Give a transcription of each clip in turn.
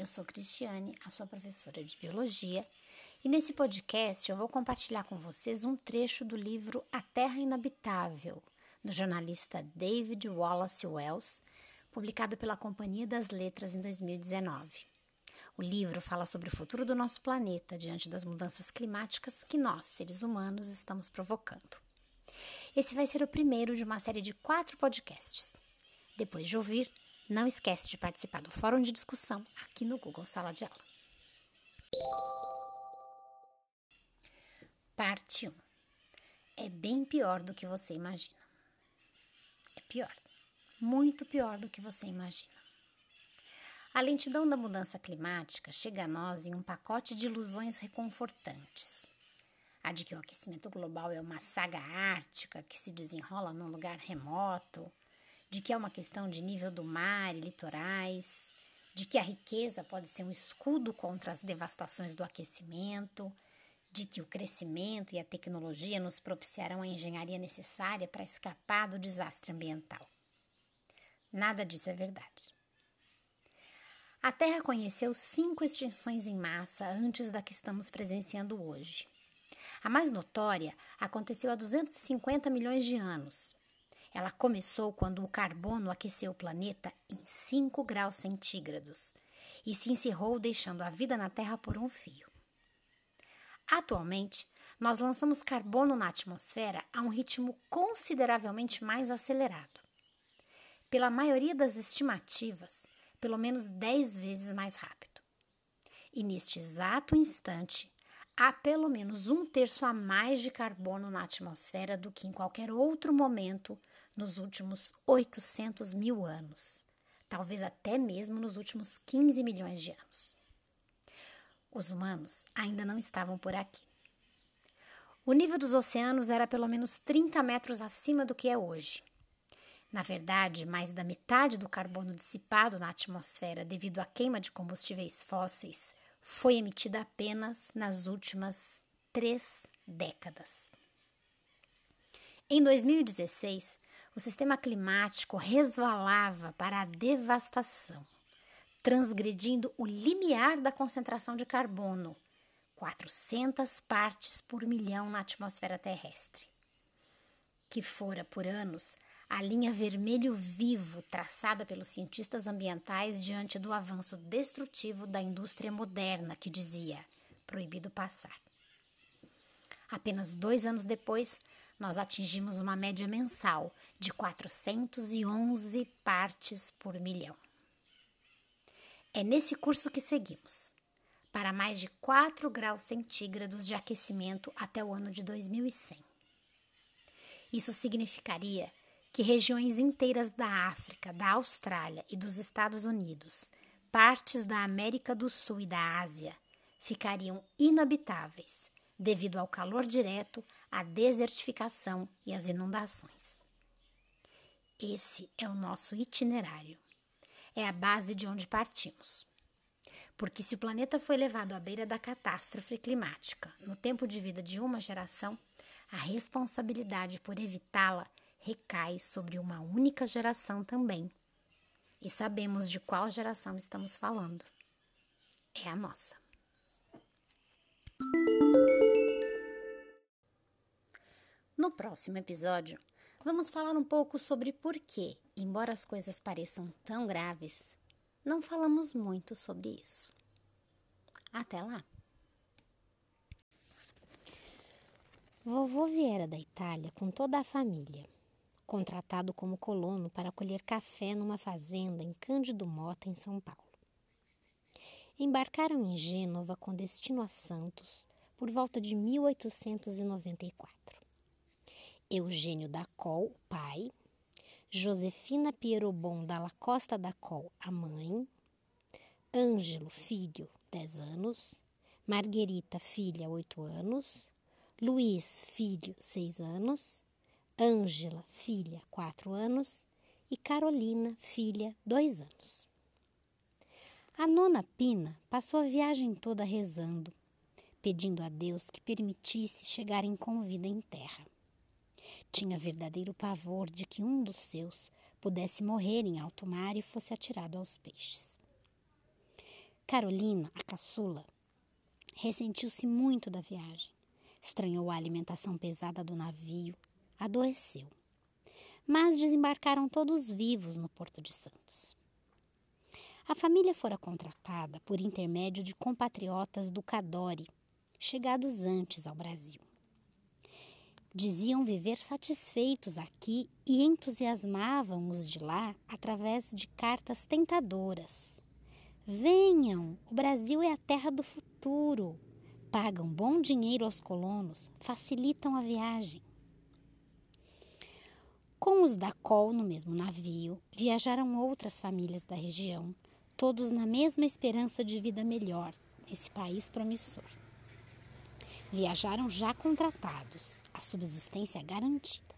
eu sou Cristiane, a sua professora de Biologia, e nesse podcast eu vou compartilhar com vocês um trecho do livro A Terra Inabitável, do jornalista David Wallace Wells, publicado pela Companhia das Letras em 2019. O livro fala sobre o futuro do nosso planeta diante das mudanças climáticas que nós, seres humanos, estamos provocando. Esse vai ser o primeiro de uma série de quatro podcasts. Depois de ouvir, não esquece de participar do fórum de discussão aqui no Google Sala de Aula. Parte 1. É bem pior do que você imagina. É pior. Muito pior do que você imagina. A lentidão da mudança climática chega a nós em um pacote de ilusões reconfortantes. A de que o aquecimento global é uma saga ártica que se desenrola num lugar remoto, de que é uma questão de nível do mar e litorais, de que a riqueza pode ser um escudo contra as devastações do aquecimento, de que o crescimento e a tecnologia nos propiciarão a engenharia necessária para escapar do desastre ambiental. Nada disso é verdade. A Terra conheceu cinco extinções em massa antes da que estamos presenciando hoje. A mais notória aconteceu há 250 milhões de anos, ela começou quando o carbono aqueceu o planeta em 5 graus centígrados e se encerrou deixando a vida na Terra por um fio. Atualmente, nós lançamos carbono na atmosfera a um ritmo consideravelmente mais acelerado. Pela maioria das estimativas, pelo menos 10 vezes mais rápido. E neste exato instante, há pelo menos um terço a mais de carbono na atmosfera do que em qualquer outro momento nos últimos 800 mil anos, talvez até mesmo nos últimos 15 milhões de anos. Os humanos ainda não estavam por aqui. O nível dos oceanos era pelo menos 30 metros acima do que é hoje. Na verdade, mais da metade do carbono dissipado na atmosfera devido à queima de combustíveis fósseis foi emitida apenas nas últimas três décadas. Em 2016, o sistema climático resvalava para a devastação, transgredindo o limiar da concentração de carbono, 400 partes por milhão na atmosfera terrestre, que fora por anos a linha vermelho vivo traçada pelos cientistas ambientais diante do avanço destrutivo da indústria moderna que dizia proibido passar. Apenas dois anos depois, nós atingimos uma média mensal de 411 partes por milhão. É nesse curso que seguimos, para mais de 4 graus centígrados de aquecimento até o ano de 2100. Isso significaria que regiões inteiras da África, da Austrália e dos Estados Unidos, partes da América do Sul e da Ásia, ficariam inabitáveis devido ao calor direto, à desertificação e às inundações. Esse é o nosso itinerário. É a base de onde partimos. Porque se o planeta foi levado à beira da catástrofe climática no tempo de vida de uma geração, a responsabilidade por evitá-la recai sobre uma única geração também. E sabemos de qual geração estamos falando. É a nossa. No próximo episódio, vamos falar um pouco sobre por que, embora as coisas pareçam tão graves, não falamos muito sobre isso. Até lá! Vovô viera da Itália com toda a família contratado como colono para colher café numa fazenda em Cândido Mota, em São Paulo. Embarcaram em Gênova com destino a Santos por volta de 1894. Eugênio da Col, pai, Josefina Pierobon da Costa da Col, a mãe, Ângelo, filho, 10 anos, Marguerita, filha, 8 anos, Luiz, filho, 6 anos, Ângela, filha, quatro anos, e Carolina, filha, dois anos. A nona Pina passou a viagem toda rezando, pedindo a Deus que permitisse chegarem com vida em terra. Tinha verdadeiro pavor de que um dos seus pudesse morrer em alto mar e fosse atirado aos peixes. Carolina, a caçula, ressentiu-se muito da viagem. Estranhou a alimentação pesada do navio, adoeceu. Mas desembarcaram todos vivos no Porto de Santos. A família fora contratada por intermédio de compatriotas do Cadore, chegados antes ao Brasil. Diziam viver satisfeitos aqui e entusiasmavam os de lá através de cartas tentadoras. Venham, o Brasil é a terra do futuro. Pagam bom dinheiro aos colonos, facilitam a viagem. Com os da Col no mesmo navio, viajaram outras famílias da região, todos na mesma esperança de vida melhor nesse país promissor. Viajaram já contratados, a subsistência garantida.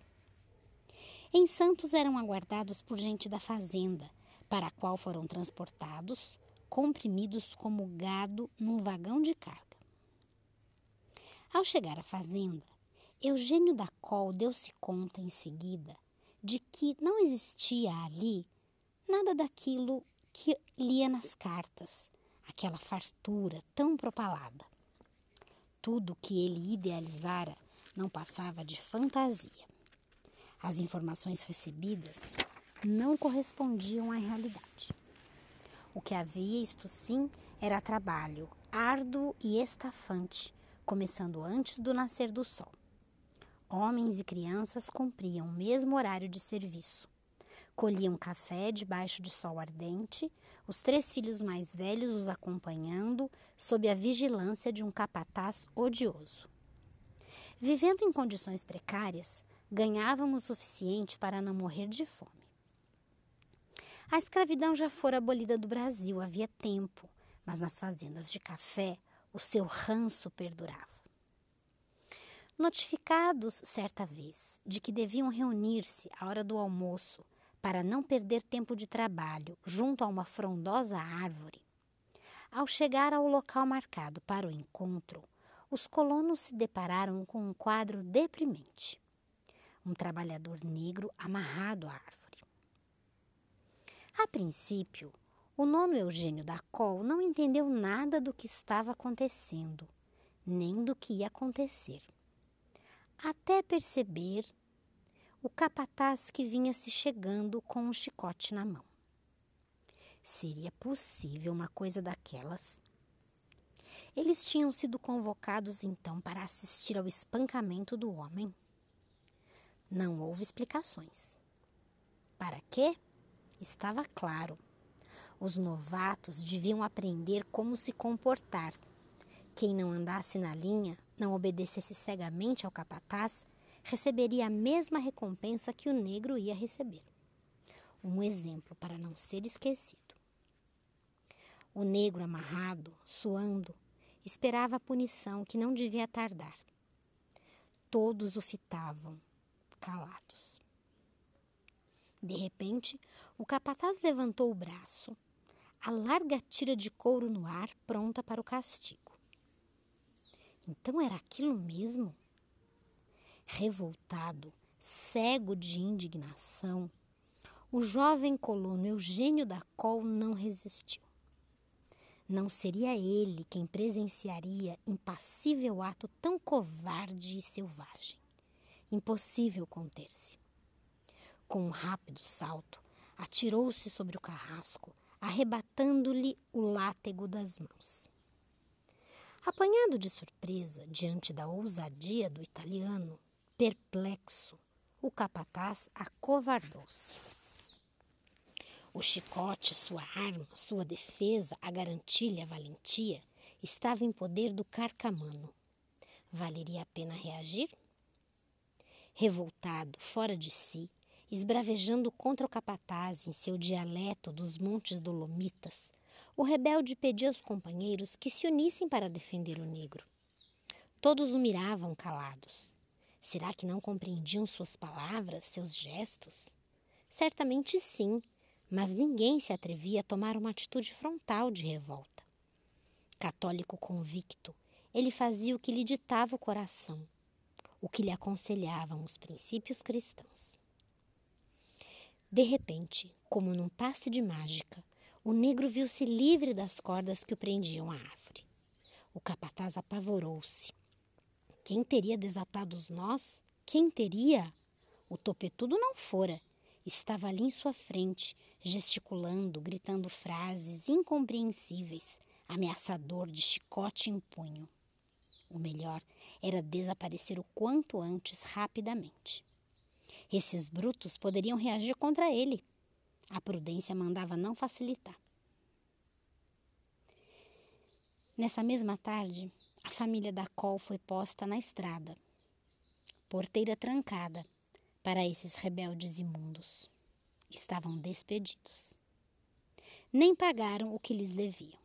Em Santos eram aguardados por gente da fazenda, para a qual foram transportados, comprimidos como gado num vagão de carga. Ao chegar à fazenda, Eugênio da Col deu-se conta em seguida de que não existia ali nada daquilo que lia nas cartas, aquela fartura tão propalada. Tudo que ele idealizara não passava de fantasia. As informações recebidas não correspondiam à realidade. O que havia, isto sim, era trabalho árduo e estafante, começando antes do nascer do sol. Homens e crianças cumpriam o mesmo horário de serviço. Colhiam café debaixo de sol ardente, os três filhos mais velhos os acompanhando, sob a vigilância de um capataz odioso. Vivendo em condições precárias, ganhavam o suficiente para não morrer de fome. A escravidão já fora abolida do Brasil havia tempo, mas nas fazendas de café o seu ranço perdurava. Notificados certa vez de que deviam reunir-se à hora do almoço para não perder tempo de trabalho junto a uma frondosa árvore, ao chegar ao local marcado para o encontro, os colonos se depararam com um quadro deprimente. Um trabalhador negro amarrado à árvore. A princípio, o nono Eugênio da Col não entendeu nada do que estava acontecendo, nem do que ia acontecer. Até perceber o capataz que vinha se chegando com um chicote na mão. Seria possível uma coisa daquelas? Eles tinham sido convocados então para assistir ao espancamento do homem. Não houve explicações. Para quê? Estava claro. Os novatos deviam aprender como se comportar. Quem não andasse na linha, não obedecesse cegamente ao capataz, receberia a mesma recompensa que o negro ia receber. Um exemplo para não ser esquecido. O negro amarrado, suando, esperava a punição que não devia tardar. Todos o fitavam, calados. De repente, o capataz levantou o braço, a larga tira de couro no ar, pronta para o castigo. Então era aquilo mesmo? Revoltado, cego de indignação, o jovem colono Eugênio da Col não resistiu. Não seria ele quem presenciaria impassível ato tão covarde e selvagem. Impossível conter-se. Com um rápido salto, atirou-se sobre o carrasco, arrebatando-lhe o látego das mãos. Apanhado de surpresa diante da ousadia do italiano, perplexo, o capataz acovardou-se. O chicote, sua arma, sua defesa, a garantilha, a valentia, estava em poder do carcamano. Valeria a pena reagir? Revoltado, fora de si, esbravejando contra o capataz em seu dialeto dos montes dolomitas, o rebelde pediu aos companheiros que se unissem para defender o negro. Todos o miravam calados. Será que não compreendiam suas palavras, seus gestos? Certamente sim, mas ninguém se atrevia a tomar uma atitude frontal de revolta. Católico convicto, ele fazia o que lhe ditava o coração, o que lhe aconselhavam os princípios cristãos. De repente, como num passe de mágica, o negro viu-se livre das cordas que o prendiam à árvore. O capataz apavorou-se. Quem teria desatado os nós? Quem teria? O topetudo não fora. Estava ali em sua frente, gesticulando, gritando frases incompreensíveis, ameaçador de chicote em punho. O melhor era desaparecer o quanto antes, rapidamente. Esses brutos poderiam reagir contra ele. A prudência mandava não facilitar. Nessa mesma tarde, a família da Col foi posta na estrada, porteira trancada, para esses rebeldes imundos. Estavam despedidos. Nem pagaram o que lhes deviam.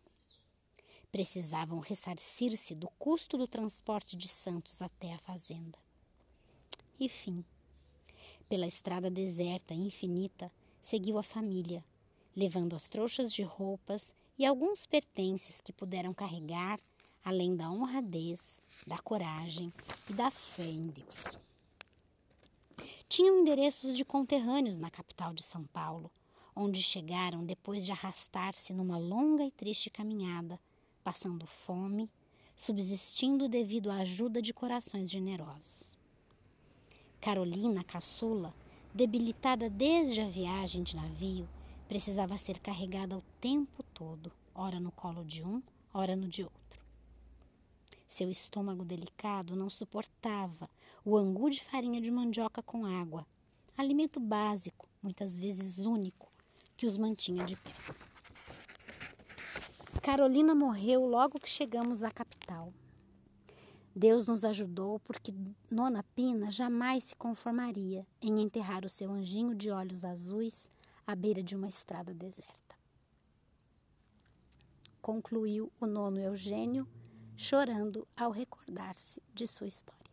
Precisavam ressarcir-se do custo do transporte de Santos até a fazenda. E fim. Pela estrada deserta e infinita, seguiu a família, levando as trouxas de roupas e alguns pertences que puderam carregar, além da honradez, da coragem e da fé em Deus. Tinham endereços de conterrâneos na capital de São Paulo, onde chegaram depois de arrastar-se numa longa e triste caminhada, passando fome, subsistindo devido à ajuda de corações generosos. Carolina, caçula, debilitada desde a viagem de navio, precisava ser carregada o tempo todo, ora no colo de um, ora no de outro. Seu estômago delicado não suportava o angu de farinha de mandioca com água, alimento básico, muitas vezes único, que os mantinha de pé. Carolina morreu logo que chegamos à capital. Deus nos ajudou porque Nona Pina jamais se conformaria em enterrar o seu anjinho de olhos azuis à beira de uma estrada deserta. Concluiu o nono Eugênio, chorando ao recordar-se de sua história.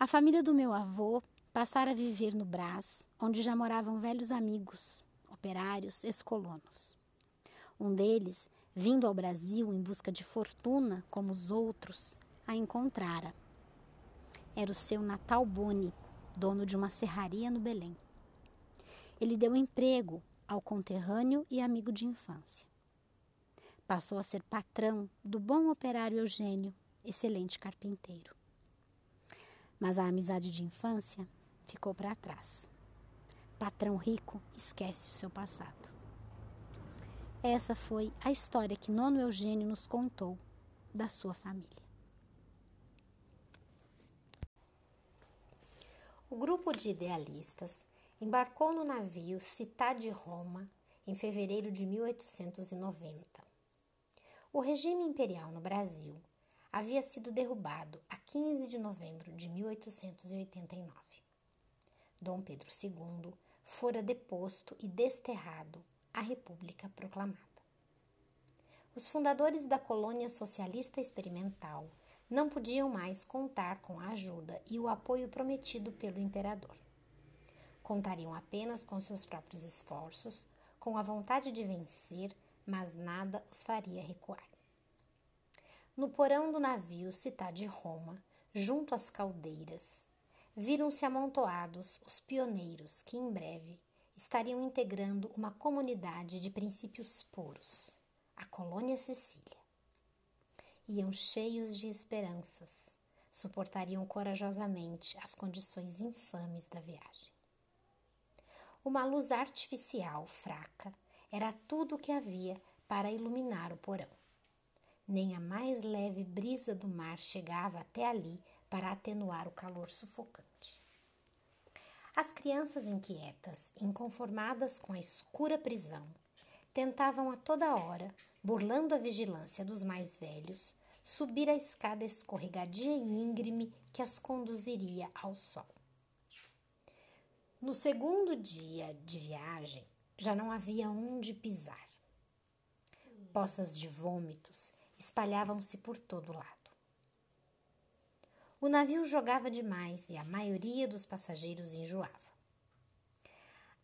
A família do meu avô passara a viver no Brás, onde já moravam velhos amigos, operários, ex-colonos. Um deles vindo ao Brasil em busca de fortuna, como os outros, a encontrara. Era o seu Natal Boni, dono de uma serraria no Belém. Ele deu emprego ao conterrâneo e amigo de infância. Passou a ser patrão do bom operário Eugênio, excelente carpinteiro. Mas a amizade de infância ficou para trás. Patrão rico esquece o seu passado. Essa foi a história que Nono Eugênio nos contou da sua família. O grupo de idealistas embarcou no navio Citá de Roma em fevereiro de 1890. O regime imperial no Brasil havia sido derrubado a 15 de novembro de 1889. Dom Pedro II fora deposto e desterrado a República proclamada. Os fundadores da colônia socialista experimental não podiam mais contar com a ajuda e o apoio prometido pelo imperador. Contariam apenas com seus próprios esforços, com a vontade de vencer, mas nada os faria recuar. No porão do navio Cidade de Roma, junto às caldeiras, viram-se amontoados os pioneiros que em breve estariam integrando uma comunidade de princípios puros, a colônia Sicília. Iam cheios de esperanças, suportariam corajosamente as condições infames da viagem. Uma luz artificial fraca era tudo o que havia para iluminar o porão. Nem a mais leve brisa do mar chegava até ali para atenuar o calor sufocante. As crianças inquietas, inconformadas com a escura prisão, tentavam a toda hora, burlando a vigilância dos mais velhos, subir a escada escorregadia e íngreme que as conduziria ao sol. No segundo dia de viagem, já não havia onde pisar. Poças de vômitos espalhavam-se por todo lado. O navio jogava demais e a maioria dos passageiros enjoava.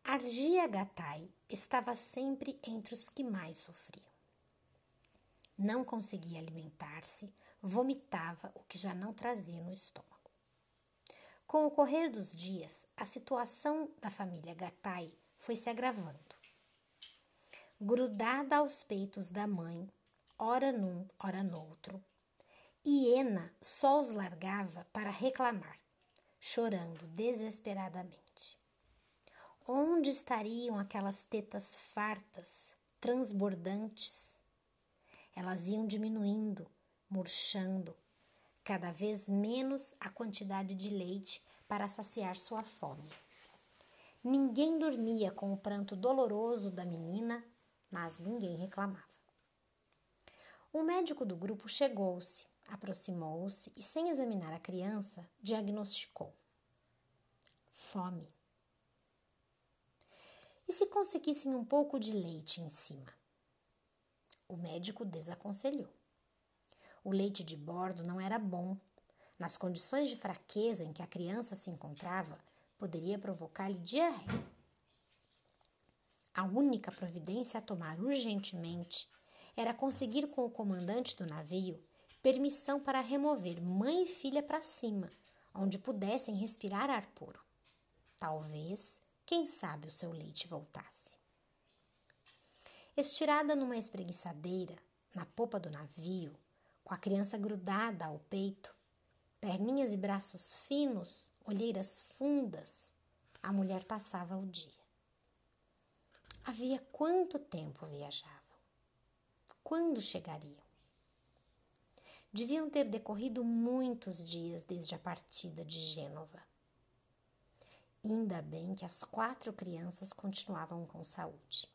Argia Gatai estava sempre entre os que mais sofriam. Não conseguia alimentar-se, vomitava o que já não trazia no estômago. Com o correr dos dias, a situação da família Gatai foi se agravando. Grudada aos peitos da mãe, ora num, ora noutro, Hiena só os largava para reclamar, chorando desesperadamente. Onde estariam aquelas tetas fartas, transbordantes? Elas iam diminuindo, murchando, cada vez menos a quantidade de leite para saciar sua fome. Ninguém dormia com o pranto doloroso da menina, mas ninguém reclamava. O médico do grupo chegou-se, aproximou-se e, sem examinar a criança, diagnosticou: fome. E se conseguissem um pouco de leite em cima? O médico desaconselhou. O leite de bordo não era bom. Nas condições de fraqueza em que a criança se encontrava, poderia provocar-lhe diarreia. A única providência a tomar urgentemente era conseguir com o comandante do navio permissão para remover mãe e filha para cima, onde pudessem respirar ar puro. Talvez, quem sabe, o seu leite voltasse. Estirada numa espreguiçadeira, na popa do navio, com a criança grudada ao peito, perninhas e braços finos, olheiras fundas, a mulher passava o dia. Havia quanto tempo viajavam? Quando chegariam? Deviam ter decorrido muitos dias desde a partida de Gênova. Ainda bem que as quatro crianças continuavam com saúde.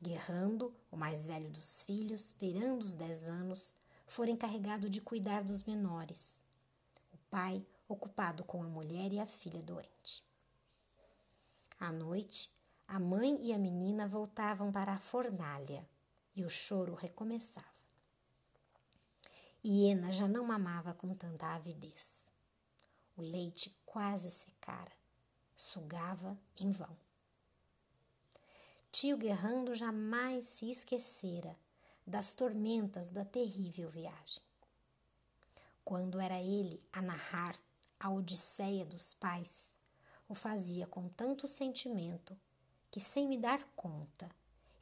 Guerrando, o mais velho dos filhos, beirando os dez anos, fora encarregado de cuidar dos menores. O pai, ocupado com a mulher e a filha doente. À noite, a mãe e a menina voltavam para a fornalha e o choro recomeçava. Hiena já não mamava com tanta avidez. O leite quase secara, sugava em vão. Tio Guerrando jamais se esquecera das tormentas da terrível viagem. Quando era ele a narrar a odisseia dos pais, o fazia com tanto sentimento que, sem me dar conta,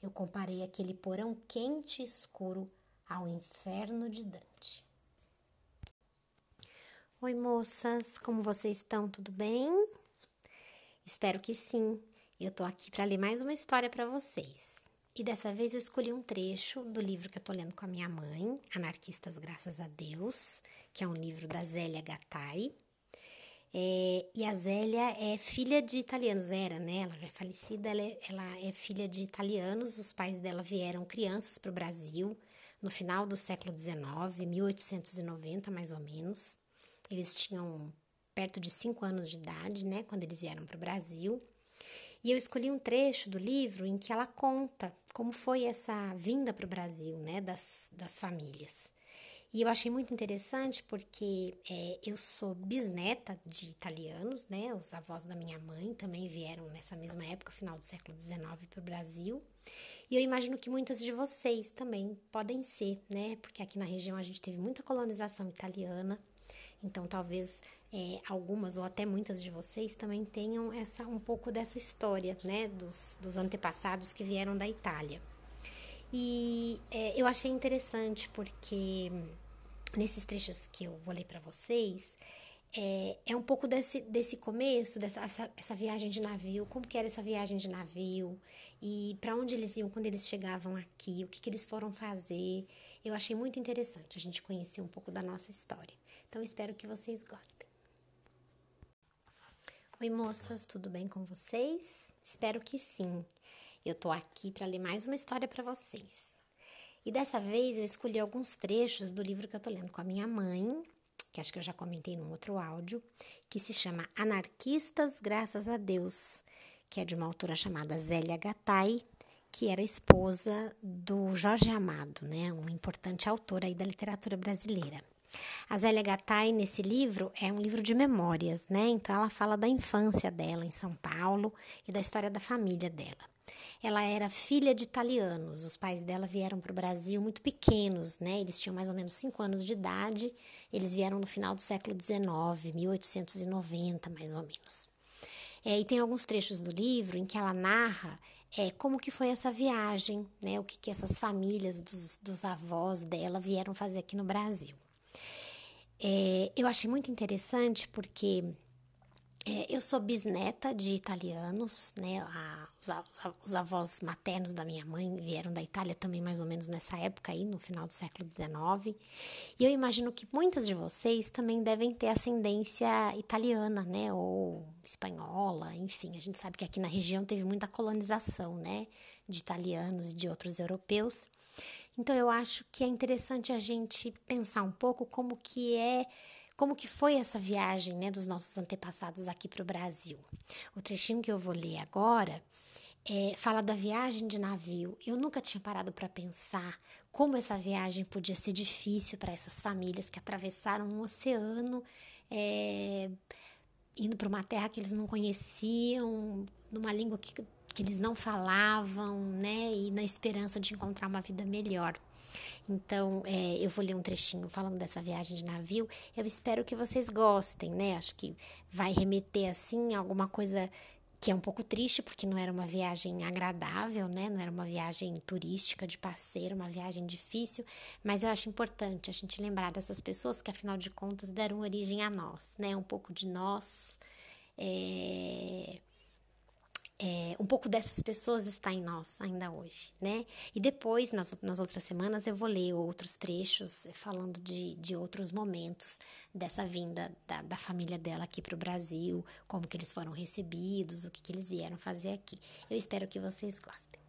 eu comparei aquele porão quente e escuro ao inferno de Dante. Oi, moças, como vocês estão? Tudo bem? Espero que sim. Eu tô aqui para ler mais uma história para vocês. E dessa vez eu escolhi um trecho do livro que eu tô lendo com a minha mãe, Anarquistas Graças a Deus, que é um livro da Zélia Gattai. É, e a Zélia é filha de italianos, era, né? Ela já é falecida, ela é, ela é filha de italianos. Os pais dela vieram crianças para o Brasil no final do século XIX, 1890 mais ou menos. Eles tinham perto de cinco anos de idade, né, quando eles vieram para o Brasil. E eu escolhi um trecho do livro em que ela conta como foi essa vinda para o Brasil, né, das, das famílias. E eu achei muito interessante porque é, eu sou bisneta de italianos, né? Os avós da minha mãe também vieram nessa mesma época, final do século XIX, para o Brasil. E eu imagino que muitas de vocês também podem ser, né? Porque aqui na região a gente teve muita colonização italiana. Então, talvez é, algumas ou até muitas de vocês também tenham essa um pouco dessa história, né? Dos, dos antepassados que vieram da Itália. E é, eu achei interessante porque nesses trechos que eu vou ler para vocês, é, é, um pouco desse, desse começo, dessa essa, essa, viagem de navio, como que era essa viagem de navio e para onde eles iam quando eles chegavam aqui, o que, que eles foram fazer. Eu achei muito interessante a gente conhecer um pouco da nossa história. Então, espero que vocês gostem. Oi, moças, tudo bem com vocês? Espero que sim. Eu tô aqui para ler mais uma história para vocês. E dessa vez eu escolhi alguns trechos do livro que eu tô lendo com a minha mãe, que acho que eu já comentei num outro áudio, que se chama Anarquistas Graças a Deus, que é de uma autora chamada Zélia Gattai, que era esposa do Jorge Amado, né, um importante autor aí da literatura brasileira. A Zélia Gattai, nesse livro, é um livro de memórias, né? Então ela fala da infância dela em São Paulo e da história da família dela. Ela era filha de italianos. Os pais dela vieram para o Brasil muito pequenos, né? Eles tinham mais ou menos 5 anos de idade. Eles vieram no final do século XIX, 1890, mais ou menos. É, e tem alguns trechos do livro em que ela narra é, como que foi essa viagem, né? O que, que essas famílias dos, dos avós dela vieram fazer aqui no Brasil. É, eu achei muito interessante porque eu sou bisneta de italianos, né? A, os, os, avós maternos da minha mãe vieram da Itália também mais ou menos nessa época aí, no final do século XIX. E eu imagino que muitas de vocês também devem ter ascendência italiana, né? Ou espanhola, enfim. A gente sabe que aqui na região teve muita colonização, né? De italianos e de outros europeus. Então eu acho que é interessante a gente pensar um pouco como que é como que foi essa viagem né, dos nossos antepassados aqui para o Brasil. O trechinho que eu vou ler agora é, fala da viagem de navio. Eu nunca tinha parado para pensar como essa viagem podia ser difícil para essas famílias que atravessaram um oceano, é, indo para uma terra que eles não conheciam, numa língua que, que eles não falavam, né? E na esperança de encontrar uma vida melhor. Então, é, eu vou ler um trechinho falando dessa viagem de navio. Eu espero que vocês gostem, né? Acho que vai remeter, assim, alguma coisa que é um pouco triste, porque não era uma viagem agradável, né? Não era uma viagem turística de passeio, uma viagem difícil, mas eu acho importante a gente lembrar dessas pessoas que, afinal de contas, deram origem a nós, né? Um pouco de nós. É é, um pouco dessas pessoas está em nós ainda hoje, né? E depois, nas, nas outras semanas, eu vou ler outros trechos falando de, de outros momentos dessa vinda da, da família dela aqui para o Brasil, como que eles foram recebidos, o que, que eles vieram fazer aqui. Eu espero que vocês gostem.